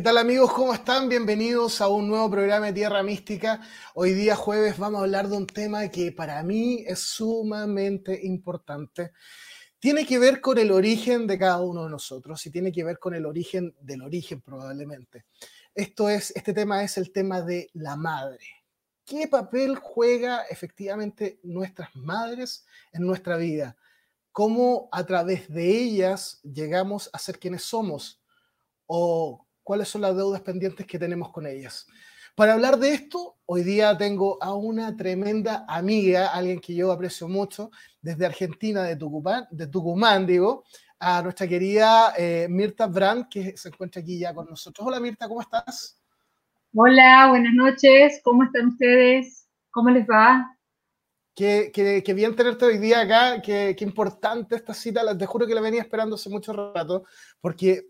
¿Qué tal amigos? ¿Cómo están? Bienvenidos a un nuevo programa de Tierra Mística. Hoy día jueves vamos a hablar de un tema que para mí es sumamente importante. Tiene que ver con el origen de cada uno de nosotros y tiene que ver con el origen del origen probablemente. Esto es, este tema es el tema de la madre. ¿Qué papel juega efectivamente nuestras madres en nuestra vida? ¿Cómo a través de ellas llegamos a ser quienes somos? ¿O cuáles son las deudas pendientes que tenemos con ellas. Para hablar de esto, hoy día tengo a una tremenda amiga, alguien que yo aprecio mucho, desde Argentina, de Tucumán, de Tucumán digo, a nuestra querida eh, Mirta Brand, que se encuentra aquí ya con nosotros. Hola Mirta, ¿cómo estás? Hola, buenas noches, ¿cómo están ustedes? ¿Cómo les va? Qué, qué, bien tenerte hoy día acá, qué, qué importante esta cita, te juro que la venía esperando hace mucho rato, porque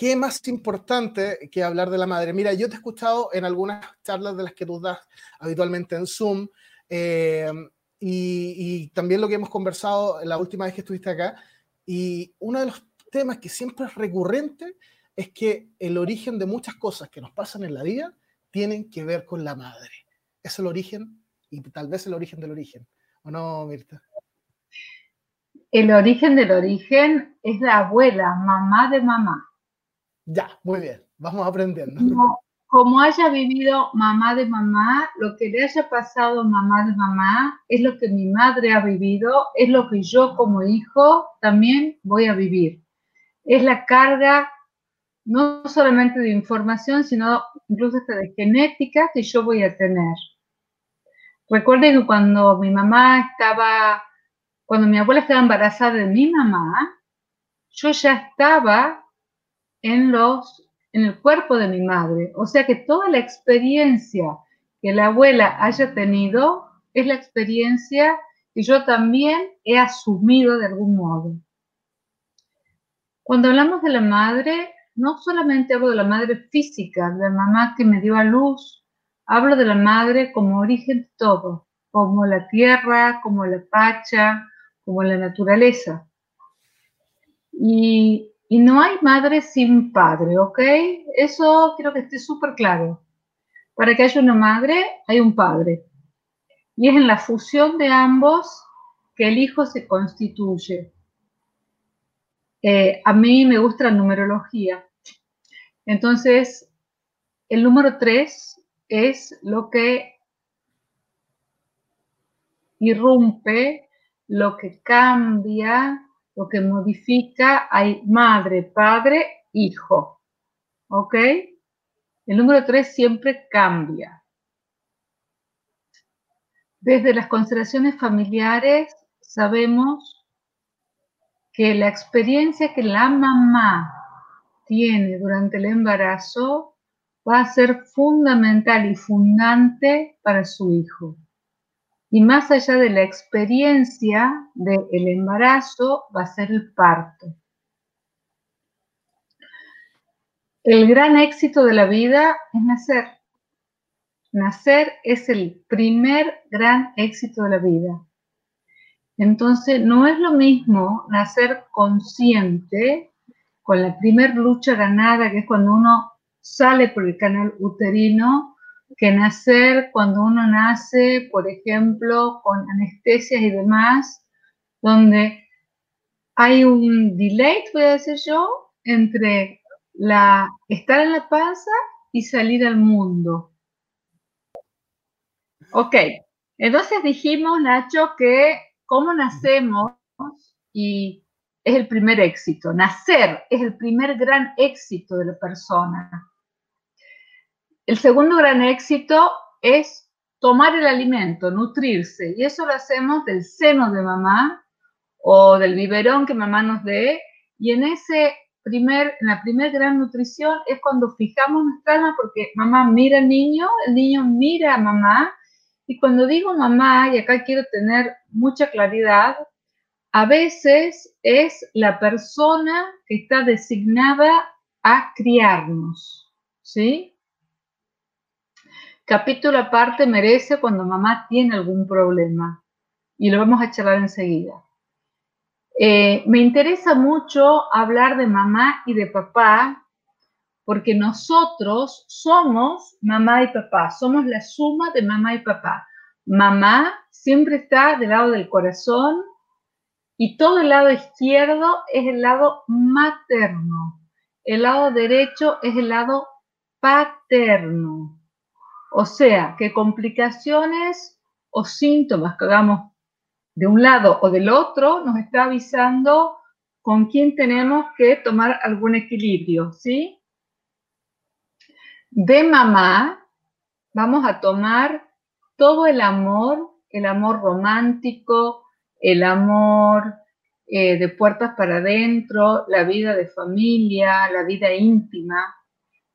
¿qué más importante que hablar de la madre? Mira, yo te he escuchado en algunas charlas de las que tú das habitualmente en Zoom eh, y, también lo que hemos conversado la última vez que estuviste acá. Y uno de los temas que siempre es recurrente es que el origen de muchas cosas que nos pasan en la vida tienen que ver con la madre. Es el origen y tal vez el origen del origen. ¿O no, Mirta? El origen del origen es la abuela, mamá de mamá. Ya, muy bien, vamos aprendiendo. Como, haya vivido mamá de mamá, lo que le haya pasado mamá de mamá es lo que mi madre ha vivido, es lo que yo como hijo también voy a vivir. Es la carga no solamente de información, sino incluso hasta de genética que yo voy a tener. Recuerden que cuando mi mamá estaba, cuando mi abuela estaba embarazada de mi mamá, yo ya estaba en, los, en el cuerpo de mi madre. O sea que toda la experiencia que la abuela haya tenido es la experiencia que yo también he asumido de algún modo. Cuando hablamos de la madre, no solamente hablo de la madre física, de la mamá que me dio a luz, hablo de la madre como origen de todo, como la tierra, como la pacha, como la naturaleza. Y y no hay madre sin padre, ¿ok? Eso quiero que esté súper claro. Para que haya una madre, hay un padre. Y es en la fusión de ambos que el hijo se constituye. Eh, a mí me gusta la numerología. Entonces, el número 3 es lo que irrumpe, lo que cambia, lo que modifica hay madre, padre, hijo. ¿Ok? El número 3 siempre cambia. Desde las constelaciones familiares sabemos que la experiencia que la mamá tiene durante el embarazo va a ser fundamental y fundante para su hijo. Y más allá de la experiencia del embarazo, va a ser el parto. El gran éxito de la vida es nacer. Nacer es el primer gran éxito de la vida. Entonces, no es lo mismo nacer consciente con la primer lucha ganada, que es cuando uno sale por el canal uterino que nacer cuando uno nace, por ejemplo, con anestesias y demás, donde hay un delay, voy a decir yo, entre la, estar en la panza y salir al mundo. Ok, entonces dijimos, Nacho, que cómo nacemos y es el primer éxito. Nacer es el primer gran éxito de la persona. El segundo gran éxito es tomar el alimento, nutrirse, y eso lo hacemos del seno de mamá o del biberón que mamá nos dé, y en ese primer, en la primera gran nutrición es cuando fijamos nuestra alma, porque mamá mira al niño, el niño mira a mamá, y cuando digo mamá, y acá quiero tener mucha claridad, a veces es la persona que está designada a criarnos, ¿sí? Capítulo aparte merece cuando mamá tiene algún problema y lo vamos a charlar enseguida. Eh, me interesa mucho hablar de mamá y de papá porque nosotros somos mamá y papá, somos la suma de mamá y papá. Mamá siempre está del lado del corazón y todo el lado izquierdo es el lado materno. El lado derecho es el lado paterno. O sea, que complicaciones o síntomas que hagamos de un lado o del otro nos está avisando con quién tenemos que tomar algún equilibrio, ¿sí? De mamá vamos a tomar todo el amor, el amor romántico, el amor eh, de puertas para adentro, la vida de familia, la vida íntima.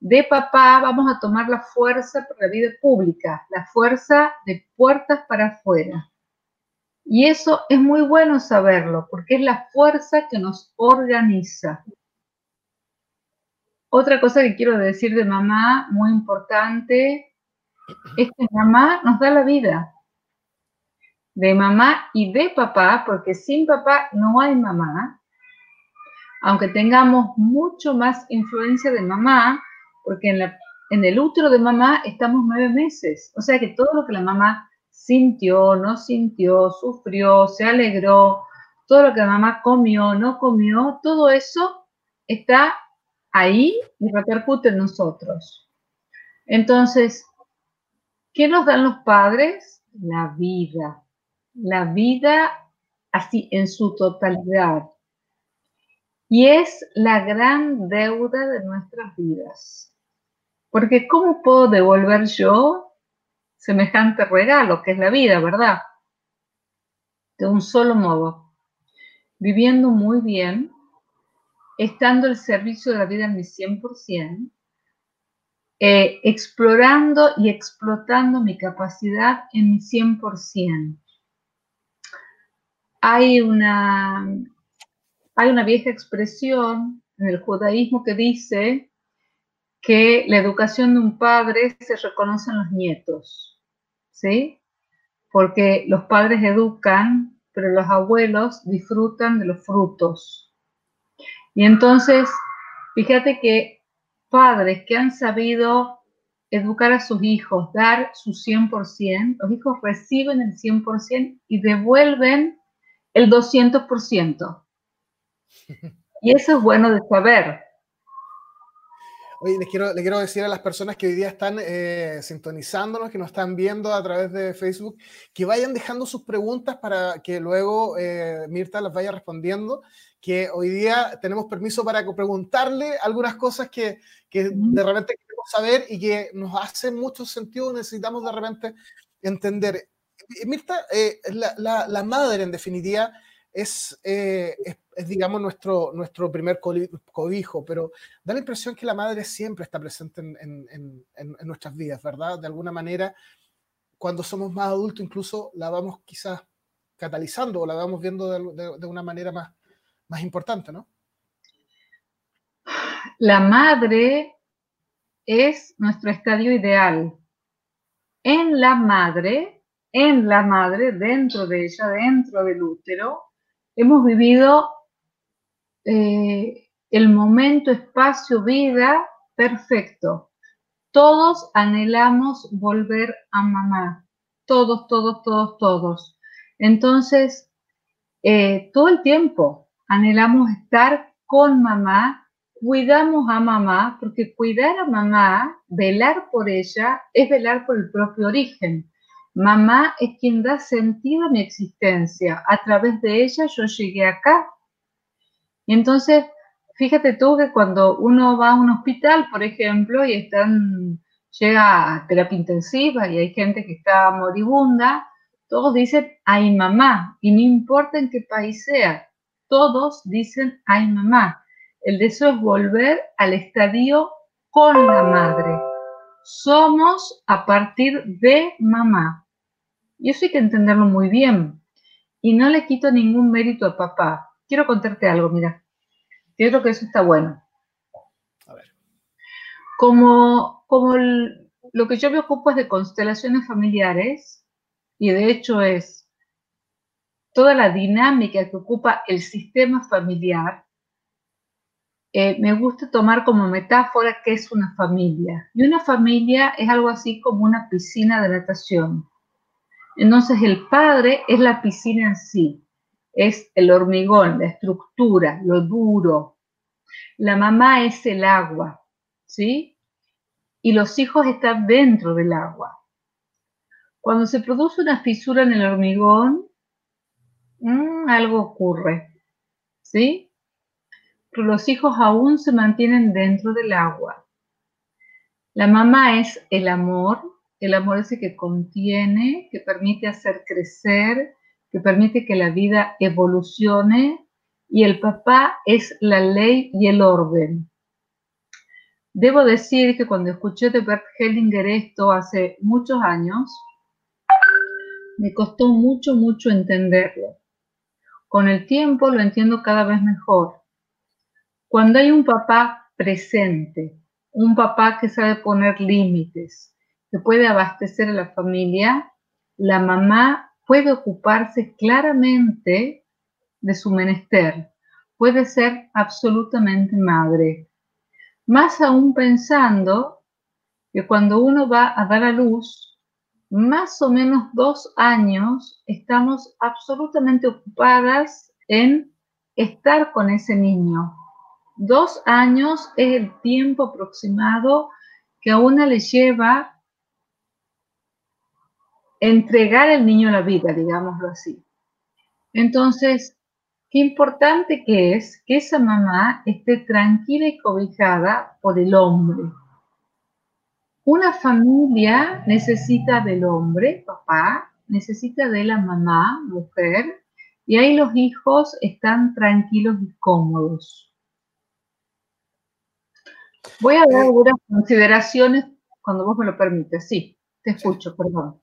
De papá vamos a tomar la fuerza para la vida pública, la fuerza de puertas para afuera. Y eso es muy bueno saberlo, porque es la fuerza que nos organiza. Otra cosa que quiero decir de mamá, muy importante, es que mamá nos da la vida. De mamá y de papá, porque sin papá no hay mamá. Aunque tengamos mucho más influencia de mamá, porque en, el útero de mamá estamos nueve meses. O sea que todo lo que la mamá sintió, no sintió, sufrió, se alegró, todo lo que la mamá comió, no comió, todo eso está ahí y repercute en nosotros. Entonces, ¿qué nos dan los padres? La vida, la vida así en su totalidad. Y es la gran deuda de nuestras vidas. Porque ¿cómo puedo devolver yo semejante regalo que es la vida, ¿verdad? De un solo modo, viviendo muy bien, estando al servicio de la vida en mi 100%, eh, explorando y explotando mi capacidad en mi 100%. Hay una, hay una vieja expresión en el judaísmo que dice que la educación de un padre se reconoce en los nietos. ¿sí? Porque los padres educan, pero los abuelos disfrutan de los frutos. Y entonces, fíjate que padres que han sabido educar a sus hijos, dar su 100%, los hijos reciben el 100% y devuelven el 200%. Y eso es bueno de saber, Oye, les quiero, quiero decir a las personas que hoy día están eh, sintonizándonos, que nos están viendo a través de Facebook, que vayan dejando sus preguntas para que luego eh, Mirta las vaya respondiendo, que hoy día tenemos permiso para preguntarle algunas cosas que, que de repente queremos saber y que nos hace mucho sentido, necesitamos de repente entender. Mirta, eh, la, la, la madre en definitiva es, es es, digamos, nuestro, nuestro primer cobijo, pero da la impresión que la madre siempre está presente en, nuestras vidas, ¿verdad? De alguna manera, cuando somos más adultos, incluso la vamos quizás catalizando o la vamos viendo de, una manera más, más importante, ¿no? La madre es nuestro estadio ideal. En la madre, en la madre, dentro de ella, dentro del útero, hemos vivido eh, el momento, espacio, vida perfecto. Todos anhelamos volver a mamá. Todos, todos, todos, todos. Entonces, eh, todo el tiempo anhelamos estar con mamá, cuidamos a mamá, porque cuidar a mamá, velar por ella, es velar por el propio origen. Mamá es quien da sentido a mi existencia. A través de ella yo llegué acá, y entonces, fíjate tú que cuando uno va a un hospital, por ejemplo, y están, llega a terapia intensiva y hay gente que está moribunda, todos dicen, ay mamá, y no importa en qué país sea, todos dicen, ay mamá. El deseo es volver al estadio con la madre. Somos a partir de mamá. Y eso hay que entenderlo muy bien. Y no le quito ningún mérito a papá quiero contarte algo, mira. Yo creo que eso está bueno. A ver. Como, como lo que yo me ocupo es de constelaciones familiares, y de hecho es toda la dinámica que ocupa el sistema familiar, eh, me gusta tomar como metáfora que es una familia. Y una familia es algo así como una piscina de natación. Entonces el padre es la piscina en sí, es el hormigón, la estructura, lo duro. La mamá es el agua, ¿sí? Y los hijos están dentro del agua. Cuando se produce una fisura en el hormigón, mm, algo ocurre, ¿sí? Pero los hijos aún se mantienen dentro del agua. La mamá es el amor, el amor ese que contiene, que permite hacer crecer, que permite que la vida evolucione, y el papá es la ley y el orden. Debo decir que cuando escuché de Bert Hellinger esto hace muchos años, me costó mucho, mucho entenderlo. Con el tiempo lo entiendo cada vez mejor. Cuando hay un papá presente, un papá que sabe poner límites, que puede abastecer a la familia, la mamá puede ocuparse claramente de su menester, puede ser absolutamente madre. Más aún pensando que cuando uno va a dar a luz, más o menos dos años estamos absolutamente ocupadas en estar con ese niño. Dos años es el tiempo aproximado que a una le lleva entregar al niño a la vida, digámoslo así. Entonces, qué importante que es que esa mamá esté tranquila y cobijada por el hombre. Una familia necesita del hombre, papá, necesita de la mamá, mujer, y ahí los hijos están tranquilos y cómodos. Voy a dar algunas consideraciones cuando vos me lo permites. Sí, te escucho, perdón.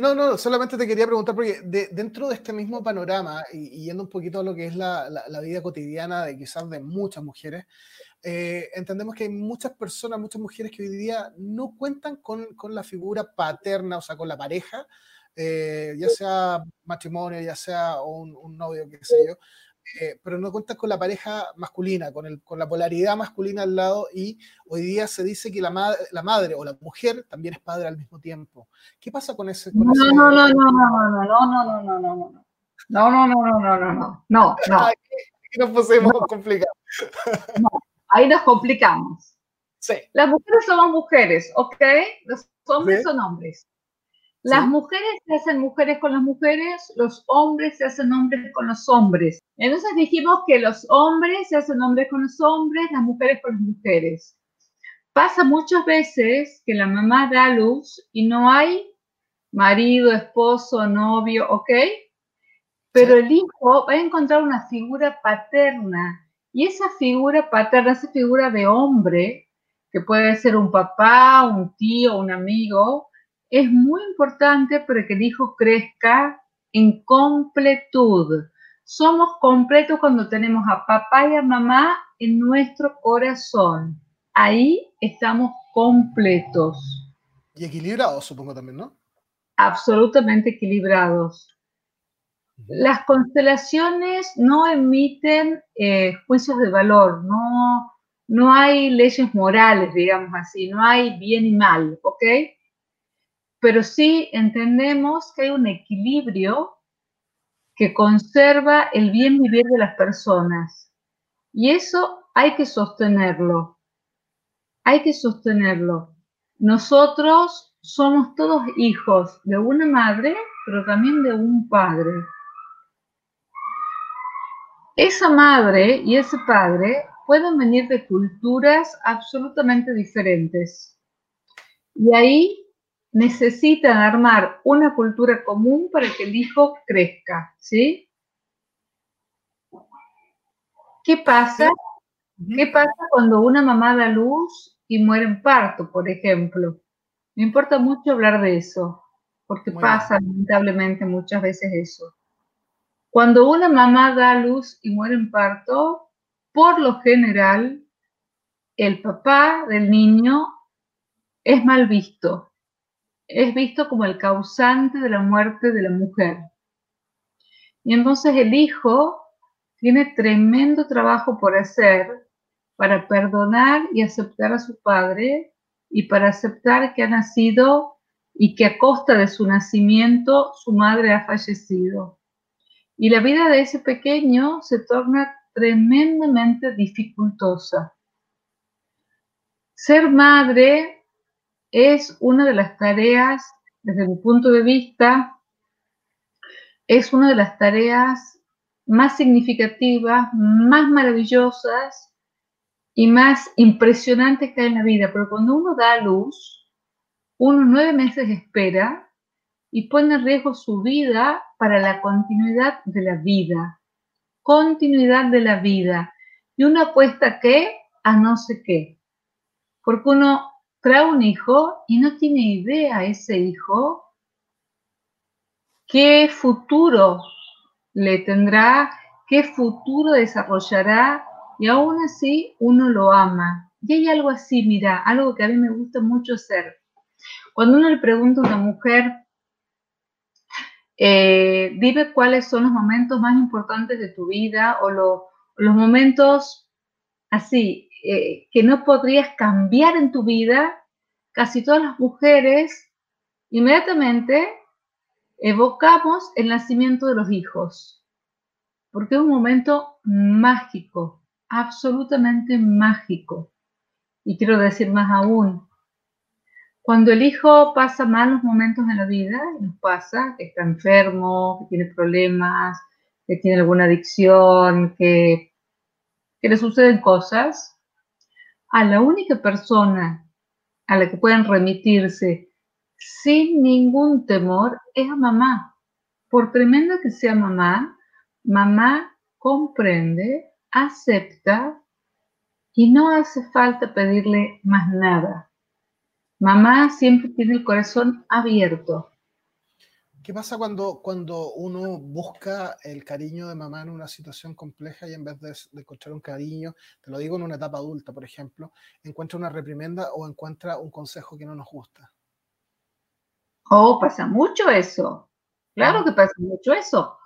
No, no, solamente te quería preguntar, porque dentro de este mismo panorama, y, yendo un poquito a lo que es la, vida cotidiana de quizás de muchas mujeres, eh, entendemos que hay muchas personas, muchas mujeres que hoy día no cuentan con, la figura paterna, o sea, con la pareja, eh, ya sea matrimonio, ya sea un, un novio, qué sé yo, eh, pero no cuentas con la pareja masculina, con, el, con la polaridad masculina al lado y hoy día se dice que la, la madre o la mujer también es padre al mismo tiempo. ¿Qué pasa con ese? no, no, no, no, no, no, no, no, no, no, no, no. No, no, no, no, no, no, no, no, no. Aquí nos pusimos complicados. No, ahí nos complicamos. Sí. Las mujeres somos mujeres, ¿ok? Los hombres son hombres. Las mujeres se hacen mujeres con las mujeres, los hombres se hacen hombres con los hombres. Entonces dijimos que los hombres se hacen hombres con los hombres, las mujeres con las mujeres. Pasa muchas veces que la mamá da luz y no hay marido, esposo, novio, ¿ok? Pero el hijo va a encontrar una figura paterna y esa figura paterna, esa figura de hombre, que puede ser un papá, un tío, un amigo, es muy importante para que el hijo crezca en completud. Somos completos cuando tenemos a papá y a mamá en nuestro corazón. Ahí estamos completos. Y equilibrados, supongo también, ¿no? Absolutamente equilibrados. Las constelaciones no emiten eh, juicios de valor, no, no hay leyes morales, digamos así, no hay bien y mal, ¿ok? Pero sí entendemos que hay un equilibrio que conserva el bien vivir de las personas. Y eso hay que sostenerlo. Hay que sostenerlo. Nosotros somos todos hijos de una madre, pero también de un padre. Esa madre y ese padre pueden venir de culturas absolutamente diferentes. Y ahí necesitan armar una cultura común para que el hijo crezca, ¿sí? ¿Qué pasa? ¿Qué pasa cuando una mamá da luz y muere en parto, por ejemplo? Me importa mucho hablar de eso, porque pasa lamentablemente muchas veces eso. Cuando una mamá da luz y muere en parto, por lo general, el papá del niño es mal visto, es visto como el causante de la muerte de la mujer. Y entonces el hijo tiene tremendo trabajo por hacer para perdonar y aceptar a su padre y para aceptar que ha nacido y que a costa de su nacimiento su madre ha fallecido. Y la vida de ese pequeño se torna tremendamente dificultosa. Ser madre es una de las tareas, desde mi punto de vista, es una de las tareas más significativas, más maravillosas y más impresionantes que hay en la vida. Pero cuando uno da a luz, uno nueve meses espera y pone en riesgo su vida para la continuidad de la vida. Continuidad de la vida. Y uno apuesta que a no sé qué. Porque uno trae un hijo y no tiene idea ese hijo qué futuro le tendrá, qué futuro desarrollará y aún así uno lo ama. Y hay algo así, mira, algo que a mí me gusta mucho hacer. Cuando uno le pregunta a una mujer, eh, dime cuáles son los momentos más importantes de tu vida o los momentos así eh, que no podrías cambiar en tu vida, casi todas las mujeres inmediatamente evocamos el nacimiento de los hijos, porque es un momento mágico, absolutamente mágico. Y quiero decir más aún, cuando el hijo pasa malos momentos en la vida, nos pasa, que está enfermo, que tiene problemas, que tiene alguna adicción, que, que le suceden cosas, a la única persona a la que pueden remitirse sin ningún temor es a mamá. Por tremenda que sea mamá, mamá comprende, acepta y no hace falta pedirle más nada. Mamá siempre tiene el corazón abierto. ¿Qué pasa cuando, cuando uno busca el cariño de mamá en una situación compleja y en vez de, de, encontrar un cariño, te lo digo en una etapa adulta, por ejemplo, encuentra una reprimenda o encuentra un consejo que no nos gusta? Oh, pasa mucho eso. Claro que pasa mucho eso.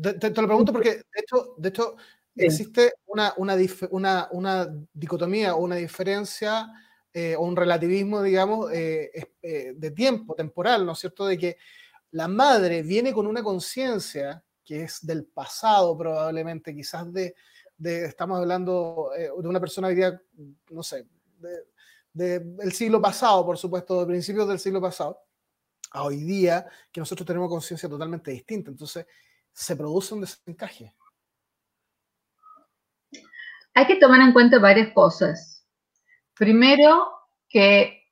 Te, lo pregunto porque, de hecho, de hecho existe una, una, una, una, dicotomía o una diferencia eh, o un relativismo, digamos, eh, eh, de tiempo, temporal, ¿no es cierto? De que la madre viene con una conciencia que es del pasado probablemente, quizás de, de estamos hablando de una persona hoy no sé, del de, siglo pasado, por supuesto, de principios del siglo pasado, a hoy día que nosotros tenemos conciencia totalmente distinta. Entonces, se produce un desencaje. Hay que tomar en cuenta varias cosas. Primero, que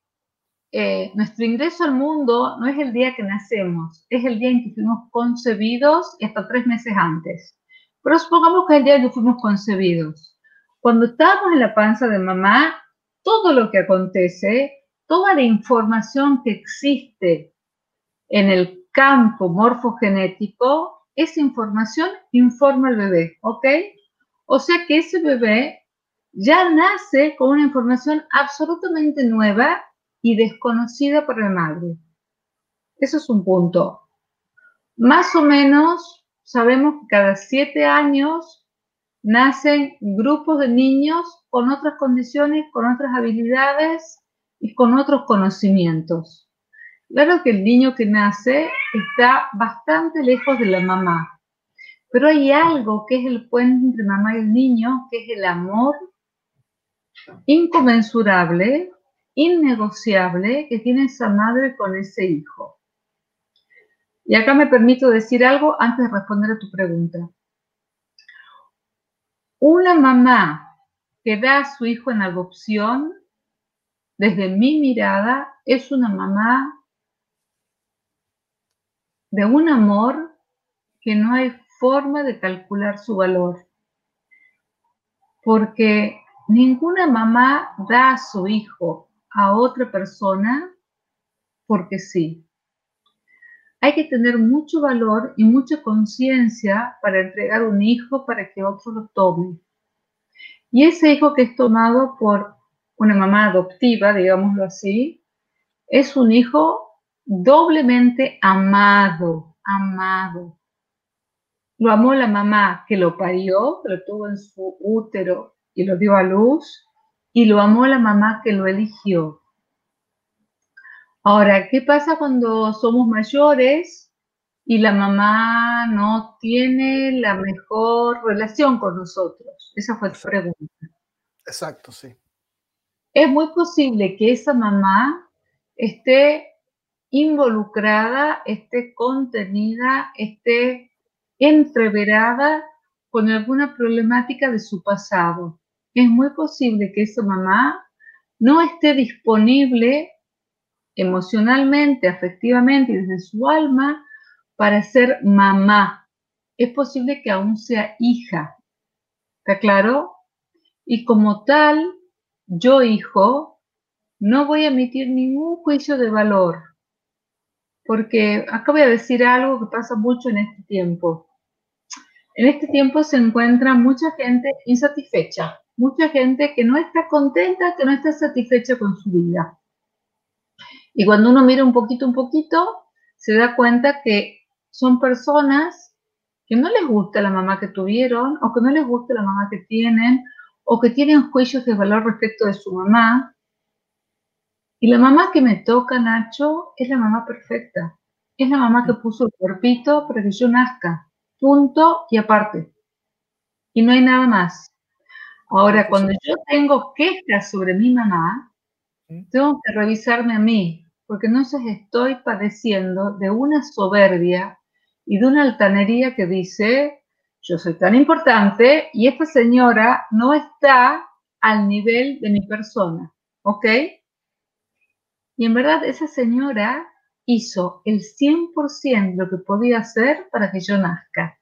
eh, nuestro ingreso al mundo no es el día que nacemos, es el día en que fuimos concebidos y hasta tres meses antes. Pero supongamos que es el día en que fuimos concebidos. Cuando estamos en la panza de mamá, todo lo que acontece, toda la información que existe en el campo morfogenético, esa información informa al bebé, ¿ok? O sea que ese bebé ya nace con una información absolutamente nueva y desconocida para la madre. Eso es un punto. Más o menos sabemos que cada siete años nacen grupos de niños con otras condiciones, con otras habilidades y con otros conocimientos. Claro que el niño que nace está bastante lejos de la mamá, pero hay algo que es el puente entre mamá y el niño, que es el amor inconmensurable, innegociable que tiene esa madre con ese hijo. Y acá me permito decir algo antes de responder a tu pregunta. Una mamá que da a su hijo en adopción, desde mi mirada, es una mamá de un amor que no hay forma de calcular su valor. Porque ninguna mamá da a su hijo a otra persona porque sí. Hay que tener mucho valor y mucha conciencia para entregar un hijo para que otro lo tome. Y ese hijo que es tomado por una mamá adoptiva, digámoslo así, es un hijo doblemente amado, amado. Lo amó la mamá que lo parió, lo tuvo en su útero y lo dio a luz y lo amó la mamá que lo eligió. Ahora, ¿qué pasa cuando somos mayores y la mamá no tiene la mejor relación con nosotros? Esa fue tu pregunta. Exacto, sí. Es muy posible que esa mamá esté involucrada, esté contenida, esté entreverada con alguna problemática de su pasado. Es muy posible que esa mamá no esté disponible emocionalmente, afectivamente y desde su alma para ser mamá. Es posible que aún sea hija. ¿Está claro? Y como tal, yo, hijo, no voy a emitir ningún juicio de valor. Porque acá voy a decir algo que pasa mucho en este tiempo. En este tiempo se encuentra mucha gente insatisfecha, mucha gente que no está contenta, que no está satisfecha con su vida. Y cuando uno mira un poquito, un poquito, se da cuenta que son personas que no les gusta la mamá que tuvieron o que no les gusta la mamá que tienen o que tienen juicios de valor respecto de su mamá. Y la mamá que me toca, Nacho, es la mamá perfecta. Es la mamá que puso el cuerpito para que yo nazca. Punto y aparte. Y no hay nada más. Ahora, cuando yo tengo quejas sobre mi mamá, tengo que revisarme a mí, porque no sé, estoy padeciendo de una soberbia y de una altanería que dice, yo soy tan importante y esta señora no está al nivel de mi persona, ¿ok? Y en verdad esa señora hizo el 100% lo que podía hacer para que yo nazca.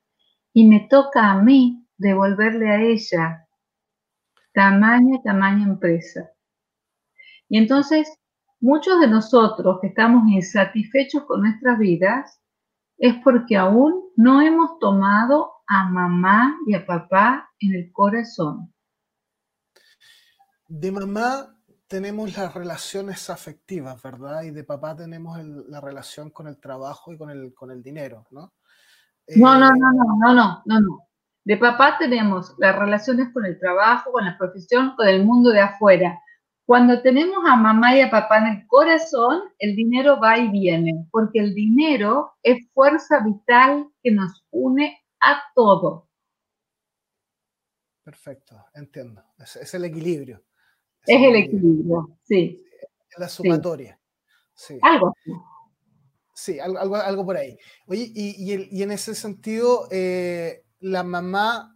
Y me toca a mí devolverle a ella tamaña, tamaña empresa. Y entonces, muchos de nosotros que estamos insatisfechos con nuestras vidas es porque aún no hemos tomado a mamá y a papá en el corazón. De mamá tenemos las relaciones afectivas, ¿verdad? Y de papá tenemos la relación con el trabajo y con el, con el dinero, ¿no? No, no, eh, no, no, no, no, no, no. De papá tenemos las relaciones con el trabajo, con la profesión, con el mundo de afuera. Cuando tenemos a mamá y a papá en el corazón, el dinero va y viene, porque el dinero es fuerza vital que nos une a todo. Perfecto, entiendo. Es, el equilibrio. Es, el equilibrio, sí. Es la sumatoria. Sí. Algo Sí, algo, algo, por ahí. Oye, y, en ese sentido, eh, la mamá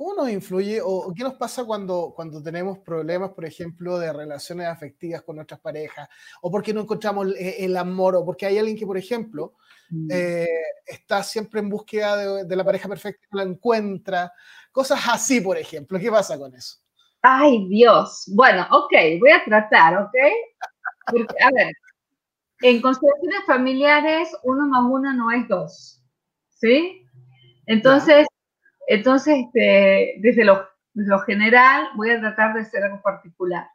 ¿Cómo nos influye o qué nos pasa cuando, cuando tenemos problemas, por ejemplo, de relaciones afectivas con nuestras parejas? ¿O porque no encontramos el, amor? ¿O porque hay alguien que, por ejemplo, mm. eh, está siempre en búsqueda de, la pareja perfecta y la encuentra? Cosas así, por ejemplo. ¿Qué pasa con eso? Ay, Dios. Bueno, ok, voy a tratar, ¿ok? a ver, en constelaciones familiares, uno más uno no es dos, ¿sí? Entonces, entonces, este, desde, lo, general, voy a tratar de hacer algo particular.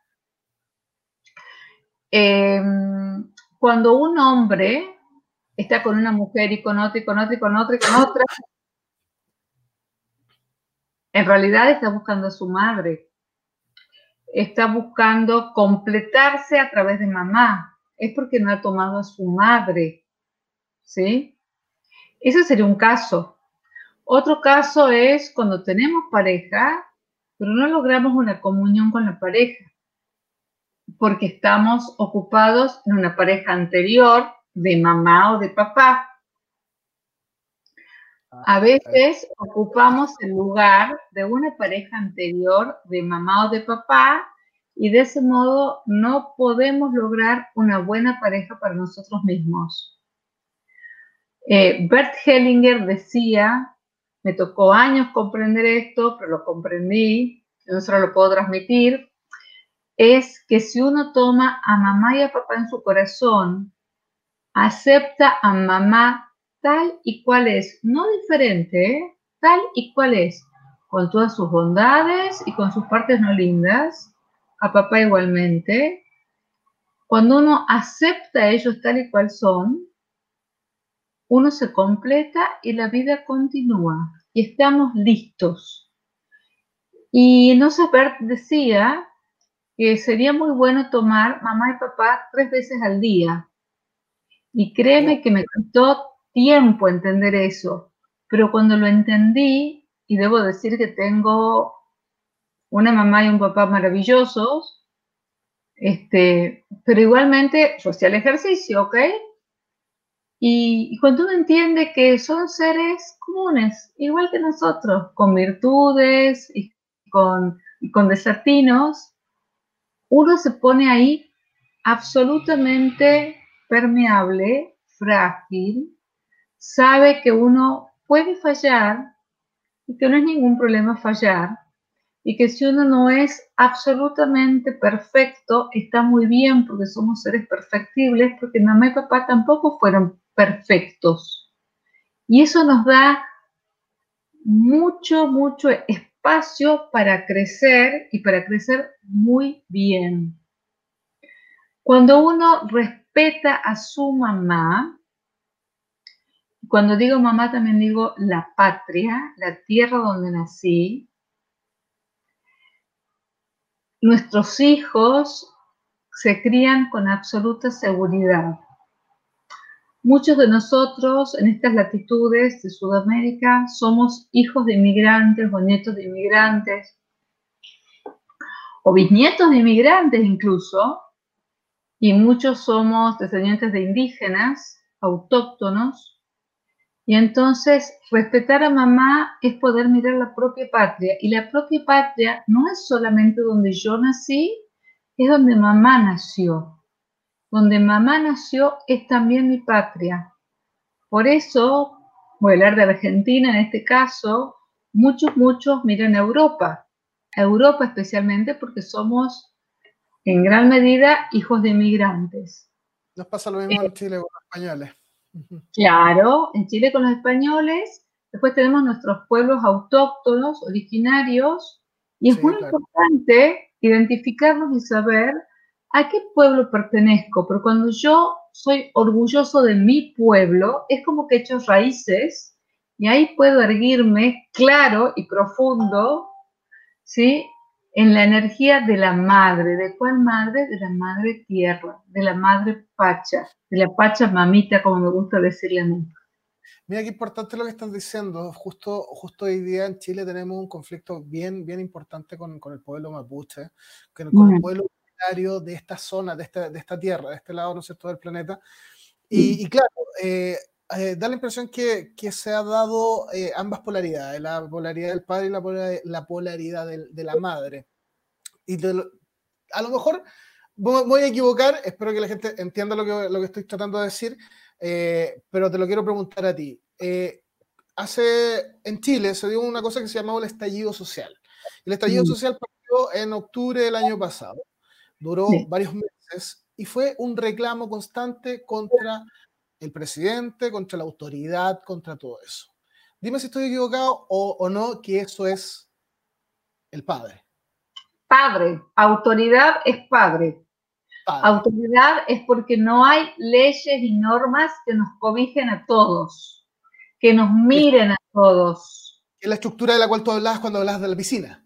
Em, cuando un hombre está con una mujer y con otra y con otra y con otra y con otra, en realidad está buscando a su madre. Está buscando completarse a través de mamá. Es porque no ha tomado a su madre. ¿Sí? Ese sería un caso. Otro caso es cuando tenemos pareja, pero no logramos una comunión con la pareja, porque estamos ocupados en una pareja anterior de mamá o de papá. Ah, A veces ocupamos el lugar de una pareja anterior de mamá o de papá y de ese modo no podemos lograr una buena pareja para nosotros mismos. Eh, Bert Hellinger decía me tocó años comprender esto, pero lo comprendí, no solo lo puedo transmitir, es que si uno toma a mamá y a papá en su corazón, acepta a mamá tal y cual es, no diferente, ¿eh? tal y cual es, con todas sus bondades y con sus partes no lindas, a papá igualmente. Cuando uno acepta a ellos tal y cual son, uno se completa y la vida continúa y estamos listos. Y Bert decía que sería muy bueno tomar mamá y papá tres veces al día. Y créeme que me costó tiempo entender eso, pero cuando lo entendí, y debo decir que tengo una mamá y un papá maravillosos, este, pero igualmente yo hacía el ejercicio, ¿ok? Y, cuando uno entiende que son seres comunes, igual que nosotros, con virtudes y con, con desatinos, uno se pone ahí absolutamente permeable, frágil, sabe que uno puede fallar y que no es ningún problema fallar y que si uno no es absolutamente perfecto, está muy bien porque somos seres perfectibles, porque mamá y papá tampoco fueron perfectos. Y eso nos da mucho, mucho espacio para crecer y para crecer muy bien. Cuando uno respeta a su mamá, cuando digo mamá también digo la patria, la tierra donde nací, nuestros hijos se crían con absoluta seguridad. Muchos de nosotros en estas latitudes de Sudamérica somos hijos de inmigrantes o nietos de inmigrantes o bisnietos de inmigrantes incluso, y muchos somos descendientes de indígenas autóctonos y entonces, respetar a mamá es poder mirar la propia patria. Y la propia patria no es solamente donde yo nací, es donde mamá nació. Donde mamá nació es también mi patria. Por eso, voy a hablar de Argentina en este caso, muchos, muchos miran a Europa. A Europa especialmente porque somos en gran medida hijos de inmigrantes. Nos pasa lo mismo en Chile con los españoles. Claro, en Chile con los españoles, después tenemos nuestros pueblos autóctonos, originarios, y es muy importante identificarnos y saber a qué pueblo pertenezco, pero cuando yo soy orgulloso de mi pueblo, es como que he hecho raíces y ahí puedo erguirme claro y profundo, ¿sí? en la energía de la madre. ¿De cuál madre? De la madre tierra, de la madre pacha, de la pacha mamita, como me gusta decirle a mí. Mira qué importante lo que están diciendo. Justo, justo hoy día en Chile tenemos un conflicto bien, bien importante con, con el pueblo mapuche, con, el pueblo originario de esta zona, de esta, de esta tierra, de este lado, ¿no es cierto?, del planeta. Y, y claro, eh, eh, da la impresión que, que se ha dado eh, ambas polaridades, la polaridad del padre y la polaridad, la polaridad de la madre. Y a lo mejor voy a equivocar, espero que la gente entienda lo que, lo que estoy tratando de decir, eh, pero te lo quiero preguntar a ti. hace, en Chile se dio una cosa que se llamaba el estallido social. El estallido mm. social partió en octubre del año pasado, duró varios meses y fue un reclamo constante contra el presidente, contra la autoridad, contra todo eso. Dime si estoy equivocado o, no, que eso es el padre. Padre, autoridad es padre. Autoridad es porque no hay leyes y normas que nos cobijen a todos, que nos miren a todos. Es la estructura de la cual tú hablabas cuando hablabas de la piscina.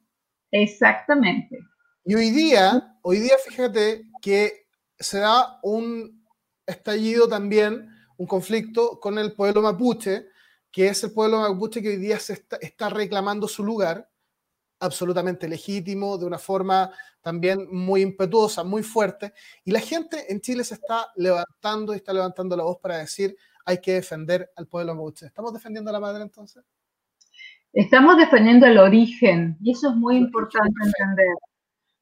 Exactamente. Y hoy día, hoy día fíjate que se da un estallido también un conflicto con el pueblo mapuche, que es el pueblo mapuche que hoy día se está, reclamando su lugar, absolutamente legítimo, de una forma también muy impetuosa, muy fuerte, y la gente en Chile se está levantando y está levantando la voz para decir hay que defender al pueblo mapuche. ¿Estamos defendiendo a la madre entonces? Estamos defendiendo el origen, y eso es muy importante entender.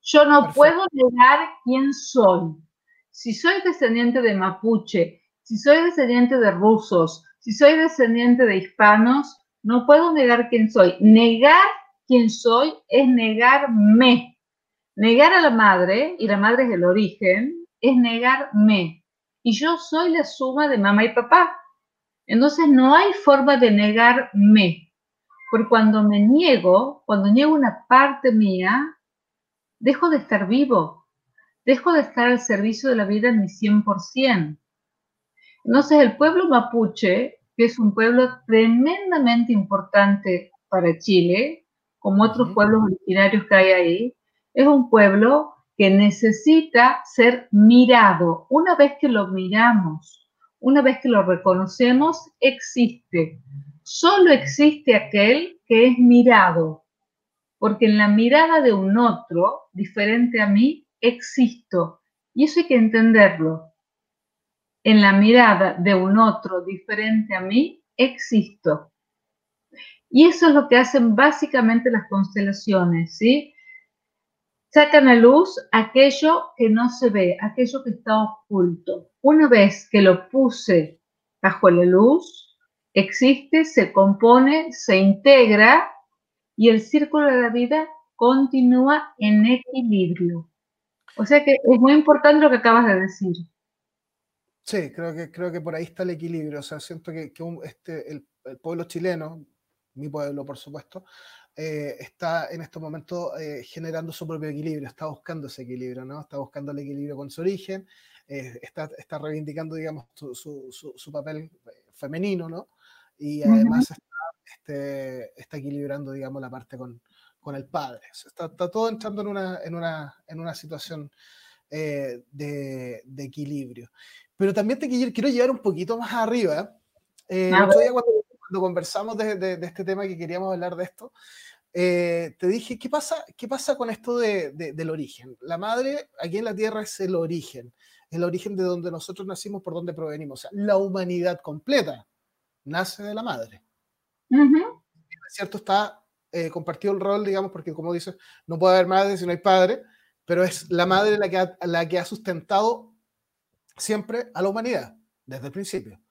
Yo no puedo negar quién soy. Si soy descendiente de mapuche si soy descendiente de rusos, si soy descendiente de hispanos, no puedo negar quién soy. Negar quién soy es negarme. Negar a la madre, y la madre es el origen, es negarme. Y yo soy la suma de mamá y papá. Entonces no hay forma de negarme. Porque cuando me niego, cuando niego una parte mía, dejo de estar vivo. Dejo de estar al servicio de la vida en mi 100%. Entonces, el pueblo mapuche, que es un pueblo tremendamente importante para Chile, como otros pueblos originarios que hay ahí, es un pueblo que necesita ser mirado. Una vez que lo miramos, una vez que lo reconocemos, existe. Solo existe aquel que es mirado, porque en la mirada de un otro, diferente a mí, existo. Y eso hay que entenderlo. En la mirada de un otro diferente a mí, existo. Y eso es lo que hacen básicamente las constelaciones, ¿sí? Sacan a luz aquello que no se ve, aquello que está oculto. Una vez que lo puse bajo la luz, existe, se compone, se integra y el círculo de la vida continúa en equilibrio. O sea que es muy importante lo que acabas de decir. Sí, creo que, creo que por ahí está el equilibrio. O sea, siento que, este, el, pueblo chileno, mi pueblo por supuesto, eh, está en este momento eh, generando su propio equilibrio, está buscando ese equilibrio, ¿no? Está buscando el equilibrio con su origen, eh, está, está reivindicando, digamos, su, su, su, papel femenino, ¿no? Y además está, este, está equilibrando, digamos, la parte con, con el padre. Está, está, todo entrando en una, en una, en una situación de, de, equilibrio. Pero también te quiero llevar un poquito más arriba. Eh, el otro día cuando, conversamos de, de, este tema que queríamos hablar de esto, eh, te dije, ¿qué pasa, ¿qué pasa con esto de, del origen? La madre aquí en la Tierra es el origen, el origen de donde nosotros nacimos, por donde provenimos. O sea, la humanidad completa nace de la madre. ¿Cierto? Está eh, compartido el rol, digamos, porque como dices, no puede haber madre si no hay padre, pero es la madre la que la que ha sustentado siempre a la humanidad, desde el principio.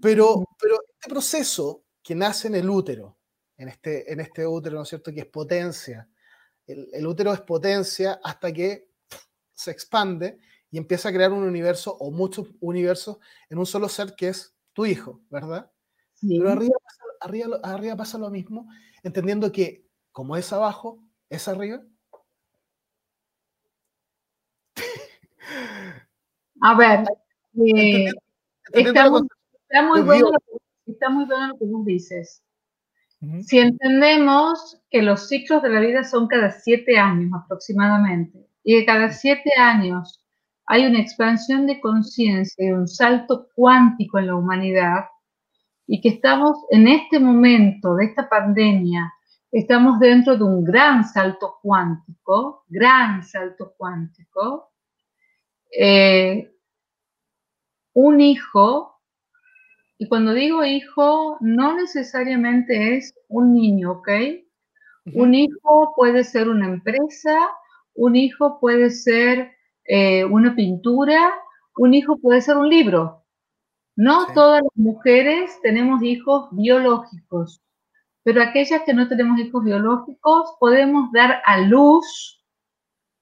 Pero, pero este proceso que nace en el útero, en este, en este útero, ¿no es cierto?, que es potencia, el, útero es potencia hasta que se expande y empieza a crear un universo o muchos universos en un solo ser que es tu hijo, ¿verdad? Pero arriba arriba, arriba pasa lo mismo, entendiendo que como es abajo, es arriba. A ver, eh, está, muy, bueno lo que, está, muy, bueno lo que tú dices. Si entendemos que los ciclos de la vida son cada siete años aproximadamente, y que cada siete años hay una expansión de conciencia y un salto cuántico en la humanidad, y que estamos en este momento de esta pandemia, estamos dentro de un gran salto cuántico, gran salto cuántico, eh, un hijo, y cuando digo hijo, no necesariamente es un niño, ¿ok? Un hijo puede ser una empresa, un hijo puede ser eh, una pintura, un hijo puede ser un libro. No todas las mujeres tenemos hijos biológicos, pero aquellas que no tenemos hijos biológicos podemos dar a luz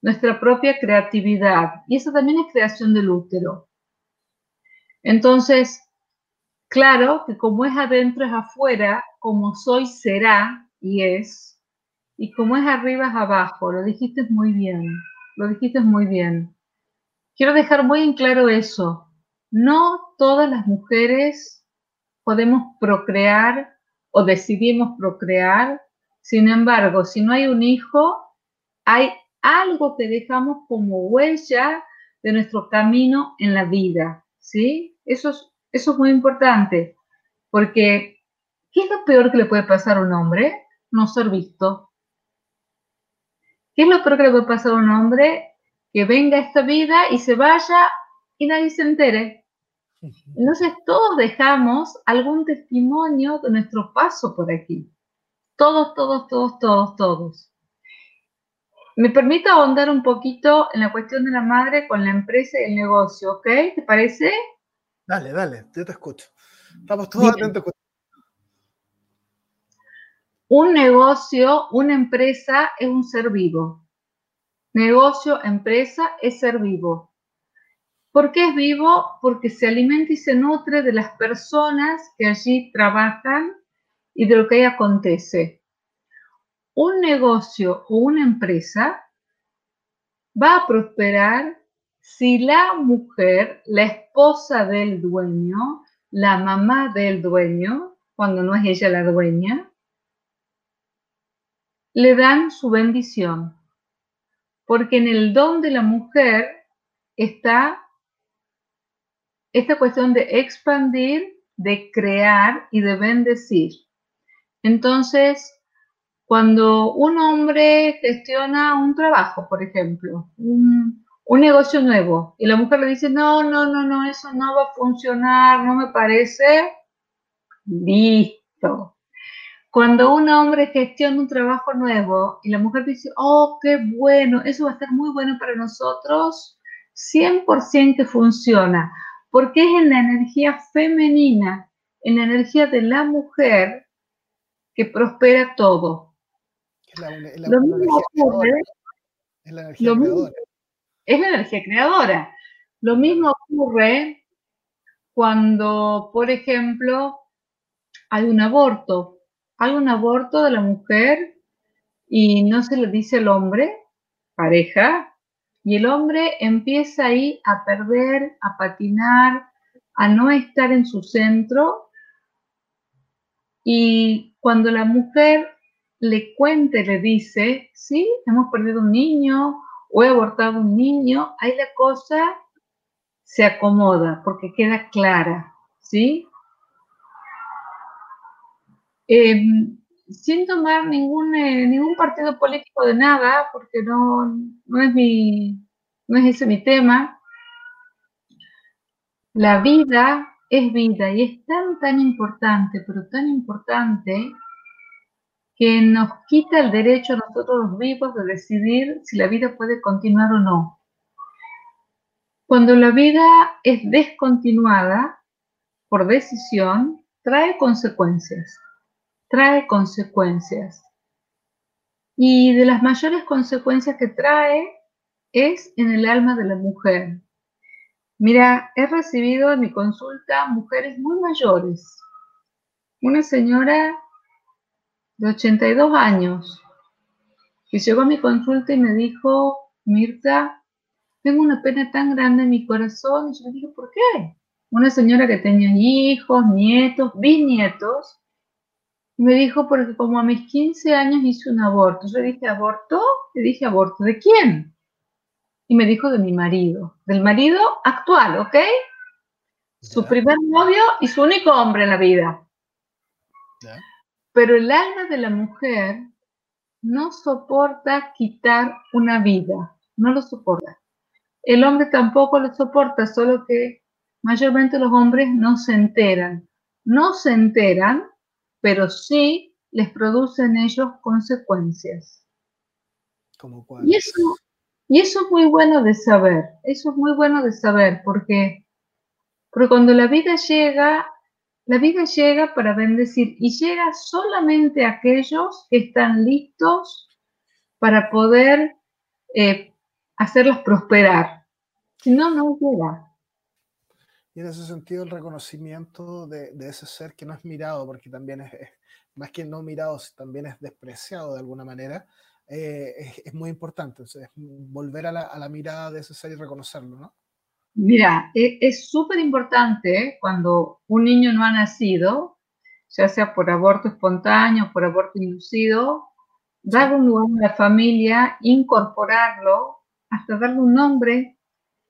nuestra propia creatividad. Y eso también es creación del útero. Entonces, claro que como es adentro es afuera, como soy será y es, y como es arriba es abajo. Lo dijiste muy bien, lo dijiste muy bien. Quiero dejar muy en claro eso. No todas las mujeres podemos procrear o decidimos procrear. Sin embargo, si no hay un hijo, hay algo que dejamos como huella de nuestro camino en la vida, ¿sí? Eso es, eso es muy importante, porque ¿qué es lo peor que le puede pasar a un hombre? No ser visto. ¿Qué es lo peor que le puede pasar a un hombre? Que venga a esta vida y se vaya y nadie se entere. Entonces todos dejamos algún testimonio de nuestro paso por aquí. Todos, todos, todos, todos, todos. Me permito ahondar un poquito en la cuestión de la madre con la empresa y el negocio, ¿ok? ¿Te parece? Dale, dale, yo te escucho. Estamos todos atentos. Un negocio, una empresa es un ser vivo. Negocio, empresa es ser vivo. ¿Por qué es vivo? Porque se alimenta y se nutre de las personas que allí trabajan y de lo que ahí acontece un negocio o una empresa va a prosperar si la mujer, la esposa del dueño, la mamá del dueño, cuando no es ella la dueña, le dan su bendición, porque en el don de la mujer está esta cuestión de expandir, de crear y de bendecir. Entonces, cuando un hombre gestiona un trabajo, por ejemplo, un, negocio nuevo, y la mujer le dice, no, no, no, no, eso no va a funcionar, no me parece, listo. Cuando un hombre gestiona un trabajo nuevo y la mujer dice, oh, qué bueno, eso va a estar muy bueno para nosotros, 100% que funciona, porque es en la energía femenina, en la energía de la mujer que prospera todo. Es la, energía creadora. Es la energía creadora. es la energía creadora. Lo mismo ocurre cuando, por ejemplo, hay un aborto. Hay un aborto de la mujer y no se le dice al hombre, pareja, y el hombre empieza ahí a perder, a patinar, a no estar en su centro. Y cuando la mujer le cuente, le dice, sí, hemos perdido un niño o he abortado un niño, ahí la cosa se acomoda porque queda clara, ¿sí? Em, sin tomar ningún, eh, ningún partido político de nada, porque no, no, es mi, no es ese mi tema, la vida es vida y es tan, tan importante, pero tan importante que nos quita el derecho a nosotros los vivos de decidir si la vida puede continuar o no. Cuando la vida es descontinuada por decisión, trae consecuencias, trae consecuencias. Y de las mayores consecuencias que trae es en el alma de la mujer. Mira, he recibido en mi consulta mujeres muy mayores. Una señora de 82 años, que llegó a mi consulta y me dijo, Mirta, tengo una pena tan grande en mi corazón. Y yo le dije, ¿por qué? Una señora que tenía hijos, nietos, bisnietos. Y me dijo, porque como a mis 15 años hice un aborto. Yo le dije, ¿aborto? Le dije, ¿aborto de quién? Y me dijo, de mi marido. Del marido actual, ¿ok? Su primer novio y su único hombre en la vida. Pero el alma de la mujer no soporta quitar una vida, no lo soporta. El hombre tampoco lo soporta, solo que mayormente los hombres no se enteran. No se enteran, pero sí les producen ellos consecuencias. ¿Cómo y, eso, y eso es muy bueno de saber, eso es muy bueno de saber, porque, porque cuando la vida llega, la vida llega para bendecir y llega solamente a aquellos que están listos para poder eh, hacerlos prosperar. Si no, no llega. Y en ese sentido el reconocimiento de, ese ser que no es mirado, porque también es, más que no mirado, también es despreciado de alguna manera, eh, es, muy importante. Entonces, volver a la, a la mirada de ese ser y reconocerlo, ¿no? Mira, e, es súper importante cuando un niño no ha nacido, ya sea por aborto espontáneo, por aborto inducido, darle un lugar a la familia, incorporarlo, hasta darle un nombre.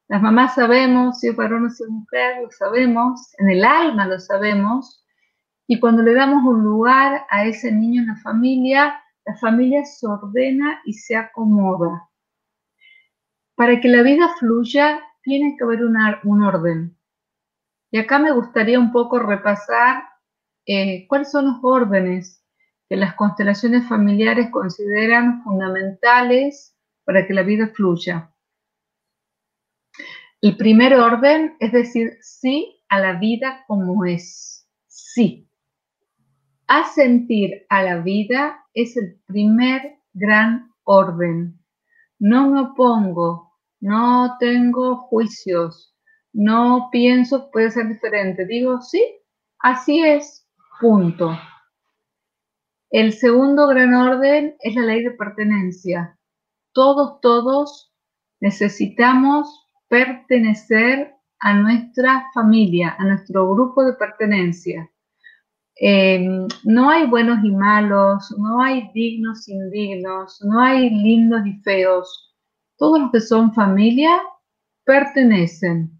Las mamás sabemos si es varón o si es mujer, lo sabemos, en el alma lo sabemos. Y cuando le damos un lugar a ese niño en la familia, la familia se ordena y se acomoda. Para que la vida fluya, tiene que haber un orden. Y acá me gustaría un poco repasar eh, cuáles son los órdenes que las constelaciones familiares consideran fundamentales para que la vida fluya. El primer orden es decir sí a la vida como es. Sí. Asentir a la vida es el primer gran orden. No me opongo, no tengo juicios, no pienso puede ser diferente. Digo, sí, así es, punto. El segundo gran orden es la ley de pertenencia. Todos, todos necesitamos pertenecer a nuestra familia, a nuestro grupo de pertenencia. Em, no hay buenos y malos, no hay dignos y indignos, no hay lindos y feos. Todos los que son familia pertenecen.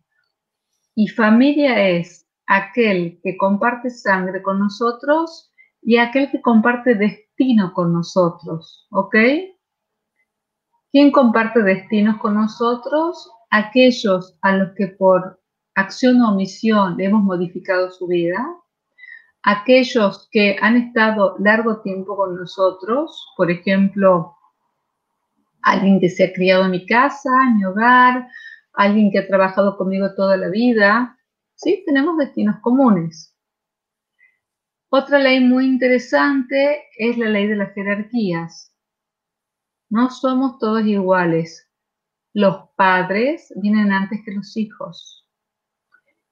Y familia es aquel que comparte sangre con nosotros y aquel que comparte destino con nosotros. ¿Ok? ¿Quién comparte destinos con nosotros? Aquellos a los que por acción o omisión hemos modificado su vida, aquellos que han estado largo tiempo con nosotros, por ejemplo, alguien que se ha criado en mi casa, en mi hogar, alguien que ha trabajado conmigo toda la vida, ¿sí? Tenemos destinos comunes. Otra ley muy interesante es la ley de las jerarquías. No somos todos iguales. Los padres vienen antes que los hijos.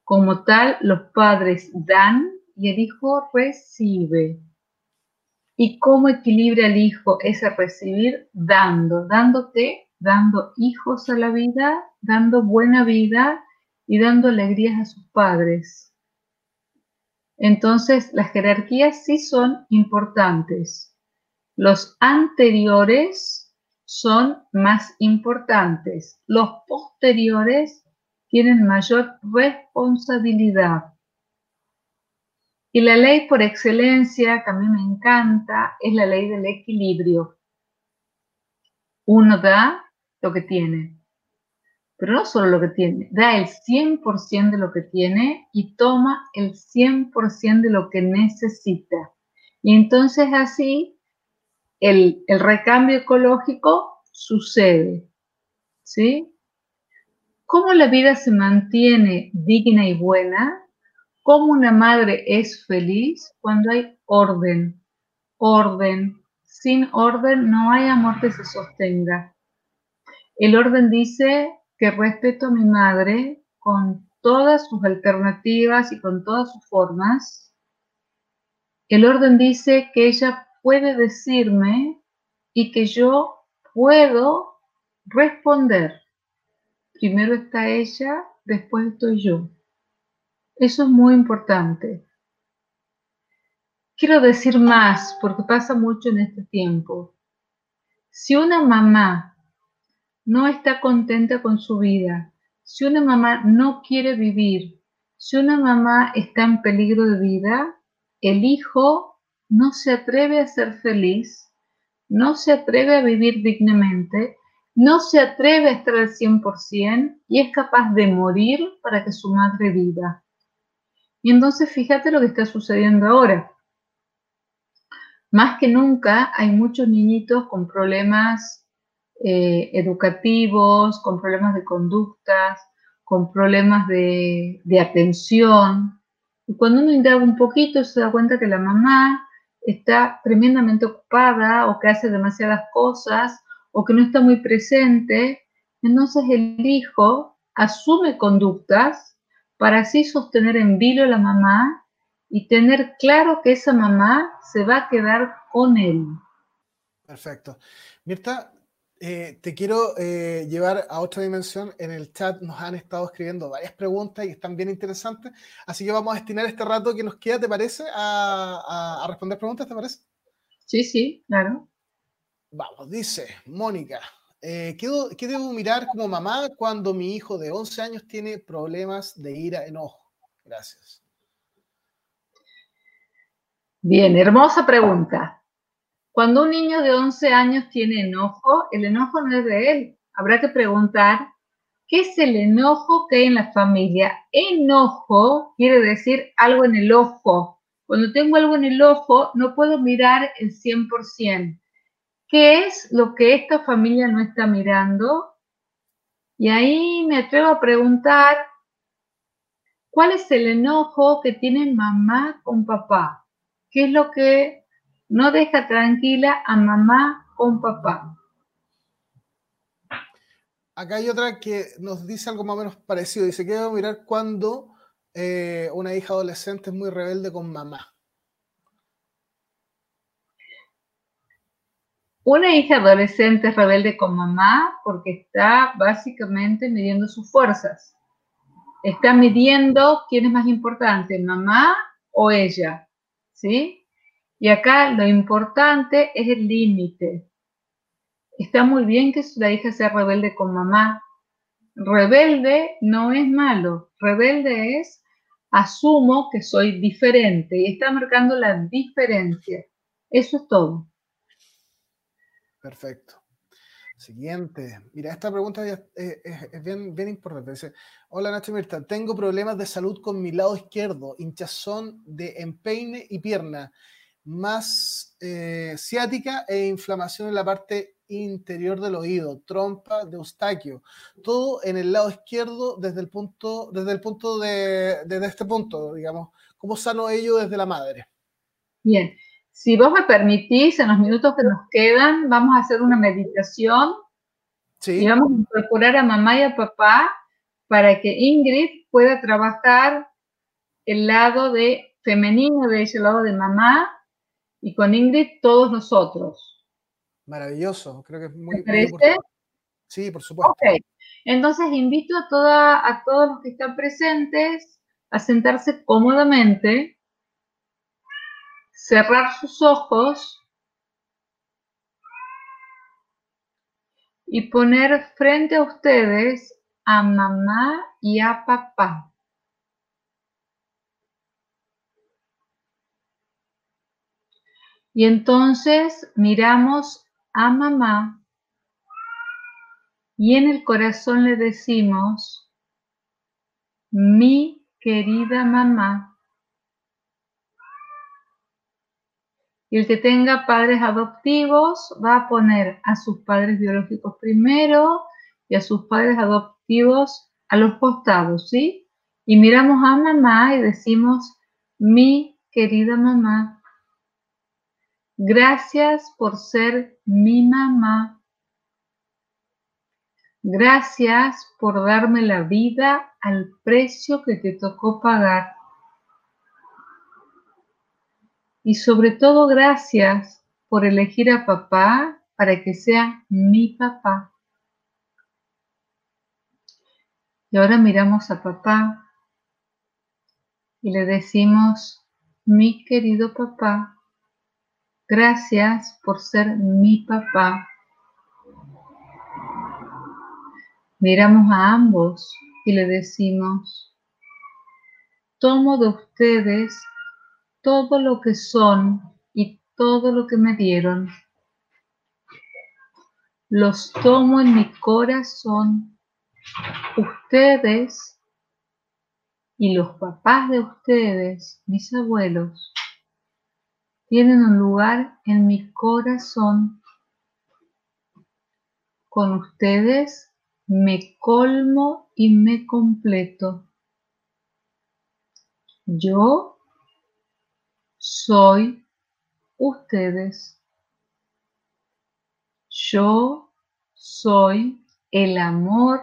Como tal, los padres dan y el hijo recibe. ¿Y cómo equilibra el hijo ese recibir? Dando. ¿Dando qué? Dando hijos a la vida, dando buena vida y dando alegrías a sus padres. Entonces, las jerarquías sí son importantes. Los anteriores son más importantes. Los posteriores tienen mayor responsabilidad. Y la ley por excelencia, que a mí me encanta, es la ley del equilibrio. Uno da lo que tiene, pero no solo lo que tiene, da el 100% de lo que tiene y toma el 100% de lo que necesita. Y entonces así el, recambio ecológico sucede. ¿Sí? ¿Cómo la vida se mantiene digna y buena? ¿Cómo una madre es feliz cuando hay orden? Orden. Sin orden no hay amor que se sostenga. El orden dice que respeto a mi madre con todas sus alternativas y con todas sus formas. El orden dice que ella puede decirme y que yo puedo responder. Primero está ella, después estoy yo. Eso es muy importante. Quiero decir más porque pasa mucho en este tiempo. Si una mamá no está contenta con su vida, si una mamá no quiere vivir, si una mamá está en peligro de vida, el hijo no se atreve a ser feliz, no se atreve a vivir dignamente, no se atreve a estar al 100% y es capaz de morir para que su madre viva. Y entonces fíjate lo que está sucediendo ahora. Más que nunca hay muchos niñitos con problemas eh, educativos, con problemas de conductas, con problemas de, de atención. Y cuando uno indaga un poquito se da cuenta que la mamá está tremendamente ocupada o que hace demasiadas cosas o que no está muy presente, entonces el hijo asume conductas para así sostener en vilo a la mamá y tener claro que esa mamá se va a quedar con él. Perfecto. Mirta, eh, te quiero eh, llevar a otra dimensión. En el chat nos han estado escribiendo varias preguntas y están bien interesantes. Así que vamos a destinar este rato que nos queda, ¿te parece? A, responder preguntas, ¿te parece? Sí, sí, claro. Vamos, dice Mónica. Eh, ¿qué, debo mirar como mamá cuando mi hijo de 11 años tiene problemas de ira, enojo? Gracias. Bien, hermosa pregunta. Cuando un niño de 11 años tiene enojo, el enojo no es de él. Habrá que preguntar, ¿qué es el enojo que hay en la familia? Enojo quiere decir algo en el ojo. Cuando tengo algo en el ojo, no puedo mirar el 100%. ¿Qué es lo que esta familia no está mirando? Y ahí me atrevo a preguntar, ¿cuál es el enojo que tiene mamá con papá? ¿Qué es lo que no deja tranquila a mamá con papá? Acá hay otra que nos dice algo más o menos parecido. Dice que debo mirar cuando eh, una hija adolescente es muy rebelde con mamá. Una hija adolescente rebelde con mamá porque está básicamente midiendo sus fuerzas. Está midiendo quién es más importante, mamá o ella. ¿sí? Y acá lo importante es el límite. Está muy bien que la hija sea rebelde con mamá. Rebelde no es malo. Rebelde es asumo que soy diferente y está marcando la diferencia. Eso es todo. Perfecto. Siguiente. Mira, esta pregunta es, bien, bien, importante. Hola Nacho Mirta, tengo problemas de salud con mi lado izquierdo, hinchazón de empeine y pierna, más eh, ciática e inflamación en la parte interior del oído, trompa de eustaquio, todo en el lado izquierdo desde el punto, desde el punto de, desde este punto, digamos, ¿cómo sano ello desde la madre? Bien, si vos me permitís, en los minutos que nos quedan, vamos a hacer una meditación. Y vamos a incorporar a mamá y a papá para que Ingrid pueda trabajar el lado de femenino de ese lado de mamá y con Ingrid todos nosotros. Maravilloso, creo que es muy, importante. Sí, por supuesto. Ok, entonces invito a, toda, a todos los que están presentes a sentarse cómodamente cerrar sus ojos y poner frente a ustedes a mamá y a papá. Y entonces miramos a mamá y en el corazón le decimos, mi querida mamá. Y el que tenga padres adoptivos va a poner a sus padres biológicos primero y a sus padres adoptivos a los costados, ¿sí? Y miramos a mamá y decimos, mi querida mamá, gracias por ser mi mamá. Gracias por darme la vida al precio que te tocó pagar. Y sobre todo gracias por elegir a papá para que sea mi papá. Y ahora miramos a papá y le decimos, mi querido papá, gracias por ser mi papá. Miramos a ambos y le decimos, tomo de ustedes todo lo que son y todo lo que me dieron. Los tomo en mi corazón. Ustedes y los papás de ustedes, mis abuelos, tienen un lugar en mi corazón. Con ustedes me colmo y me completo. Yo soy ustedes. Yo soy el amor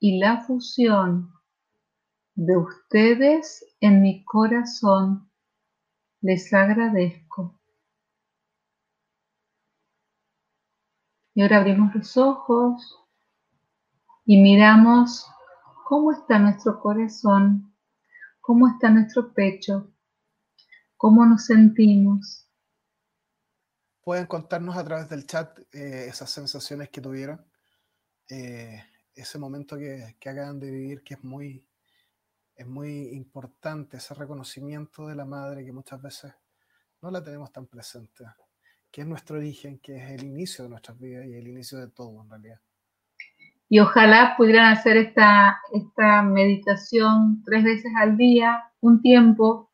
y la fusión de ustedes en mi corazón. Les agradezco. Y ahora abrimos los ojos y miramos cómo está nuestro corazón, cómo está nuestro pecho, ¿Cómo nos sentimos? Pueden contarnos a través del chat eh, esas sensaciones que tuvieron, eh, ese momento que, acaban de vivir, que es muy, es muy importante, ese reconocimiento de la madre que muchas veces no la tenemos tan presente, que es nuestro origen, que es el inicio de nuestras vidas y el inicio de todo en realidad. Y ojalá pudieran hacer esta, esta meditación tres veces al día, un tiempo,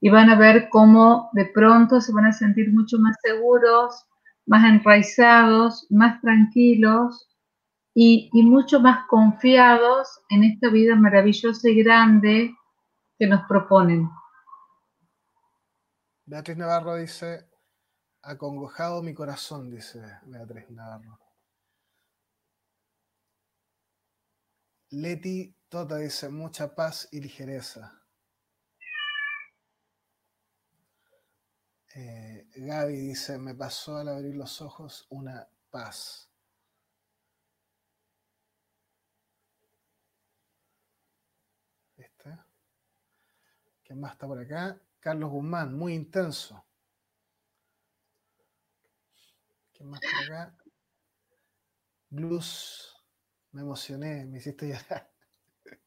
y van a ver cómo de pronto se van a sentir mucho más seguros, más enraizados, más tranquilos y, mucho más confiados en esta vida maravillosa y grande que nos proponen. Beatriz Navarro dice, acongojado mi corazón, dice Beatriz Navarro. Leti Tota dice, mucha paz y ligereza. Eh, Gaby dice, me pasó al abrir los ojos una paz. ¿Quién más está por acá? Carlos Guzmán, muy intenso. ¿Quién más por acá? Blues, me emocioné, me hiciste llorar.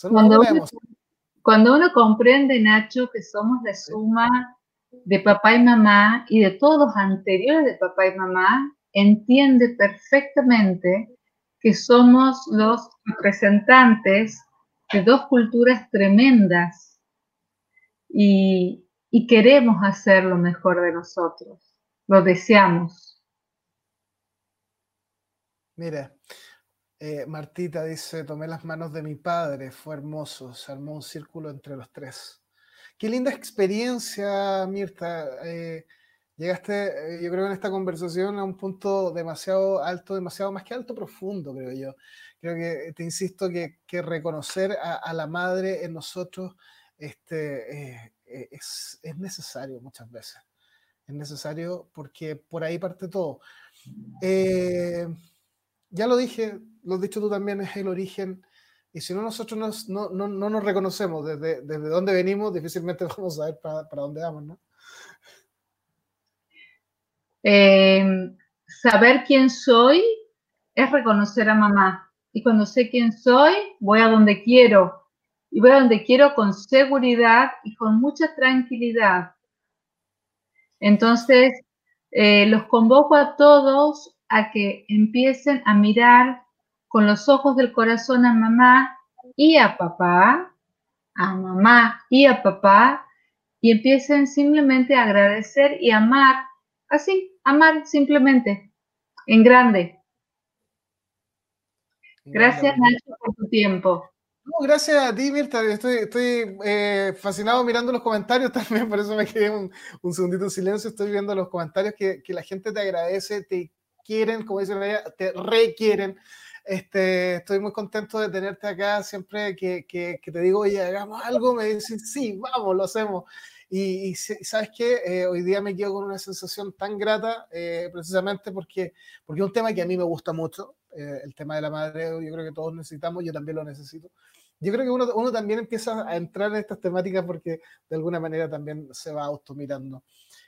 Cuando uno, cuando uno comprende, Nacho, que somos la suma de papá y mamá y de todos los anteriores de papá y mamá, entiende perfectamente que somos los representantes de dos culturas tremendas y, queremos hacer lo mejor de nosotros, lo deseamos. Mira, eh, Martita dice, tomé las manos de mi padre, fue hermoso, se armó un círculo entre los tres. Qué linda experiencia, Mirta. Eh, llegaste, eh, yo creo, en esta conversación a un punto demasiado alto, demasiado más que alto, profundo, creo yo. Creo que, te insisto, que, reconocer a, la madre en nosotros este, eh, es, necesario muchas veces. Es necesario porque por ahí parte todo. ya lo dije, lo has dicho tú también, es el origen y si no nosotros no, no, no, nos reconocemos desde, desde dónde venimos, difícilmente vamos a ver para, para dónde vamos, ¿no? Em, saber quién soy es reconocer a mamá. Y cuando sé quién soy, voy a donde quiero. Y voy a donde quiero con seguridad y con mucha tranquilidad. Entonces, eh, los convoco a todos a que empiecen a mirar con los ojos del corazón a mamá y a papá, a mamá y a papá, y empiecen simplemente a agradecer y amar, así, amar simplemente, en grande. Gracias, Nacho, por tu tiempo. Gracias a ti, Mirta. Estoy, eh, fascinado mirando los comentarios también, por eso me quedé un, un segundito en silencio. Estoy viendo los comentarios que, que, la gente te agradece, te quieren, como dicen ella, te requieren. Este, estoy muy contento de tenerte acá. Siempre que, que, te digo, oye, hagamos algo, me dicen, sí, vamos, lo hacemos. Y, sabes qué, eh, hoy día me quedo con una sensación tan grata, eh, precisamente porque, porque es un tema que a mí me gusta mucho, eh, el tema de la madre, yo creo que todos necesitamos, yo también lo necesito. Yo creo que uno, uno también empieza a entrar en estas temáticas porque de alguna manera también se va automirando.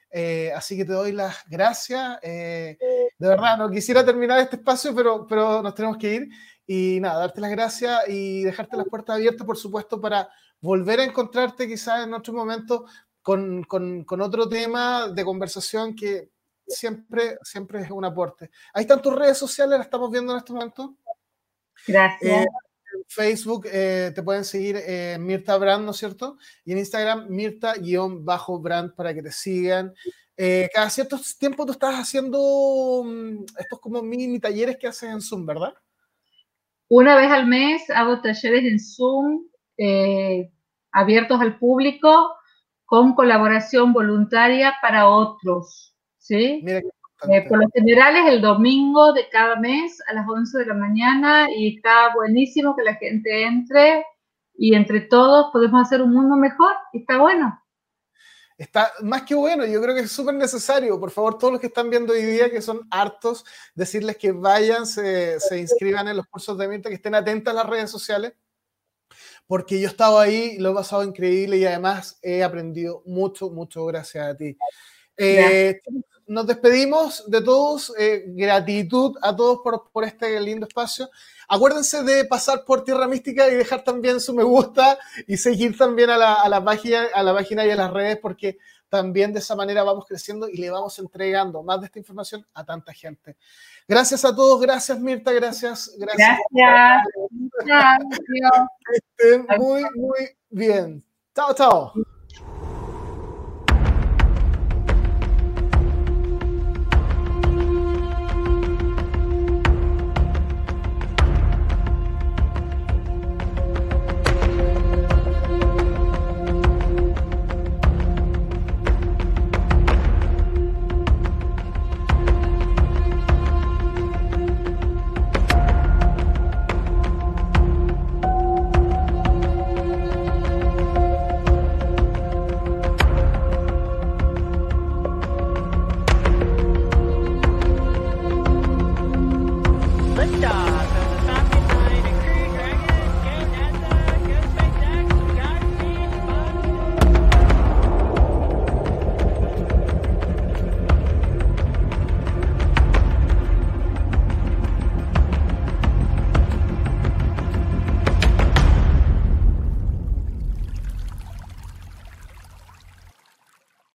Eh, así que te doy las gracias. Eh, de verdad, no quisiera terminar este espacio, pero, pero nos tenemos que ir. Y nada, darte las gracias y dejarte las puertas abiertas, por supuesto, para volver a encontrarte quizás en otro momento con, con, con otro tema de conversación que siempre, siempre es un aporte. Ahí están tus redes sociales, las estamos viendo en este momento. Gracias. Eh, Facebook eh, te pueden seguir eh, Mirta Brand, ¿no es cierto? Y en Instagram Mirta-Brand para que te sigan. Eh, cada cierto tiempo tú estás haciendo mm, estos como mini talleres que haces en Zoom, ¿verdad? Una vez al mes hago talleres en Zoom abiertos al público con colaboración voluntaria para otros. ¿sí? Mira eh, por lo general es el domingo de cada mes a las 11 de la mañana y está buenísimo que la gente entre y entre todos podemos hacer un mundo mejor y está bueno. Está más que bueno, yo creo que es súper necesario. Por favor, todos los que están viendo hoy día, que son hartos, decirles que vayan, se, se inscriban en los cursos de Mirta, que estén atentas a las redes sociales, porque yo he estado ahí, lo he pasado increíble y además he aprendido mucho, mucho gracias a ti. Eh, nos despedimos de todos. Eh, gratitud a todos por, por, este lindo espacio. Acuérdense de pasar por Tierra Mística y dejar también su me gusta y seguir también a la, a la, página, a la página y a las redes porque también de esa manera vamos creciendo y le vamos entregando más de esta información a tanta gente. Gracias a todos, gracias Mirta, gracias. Gracias. gracias. Estén muy, muy bien. Chao, chao.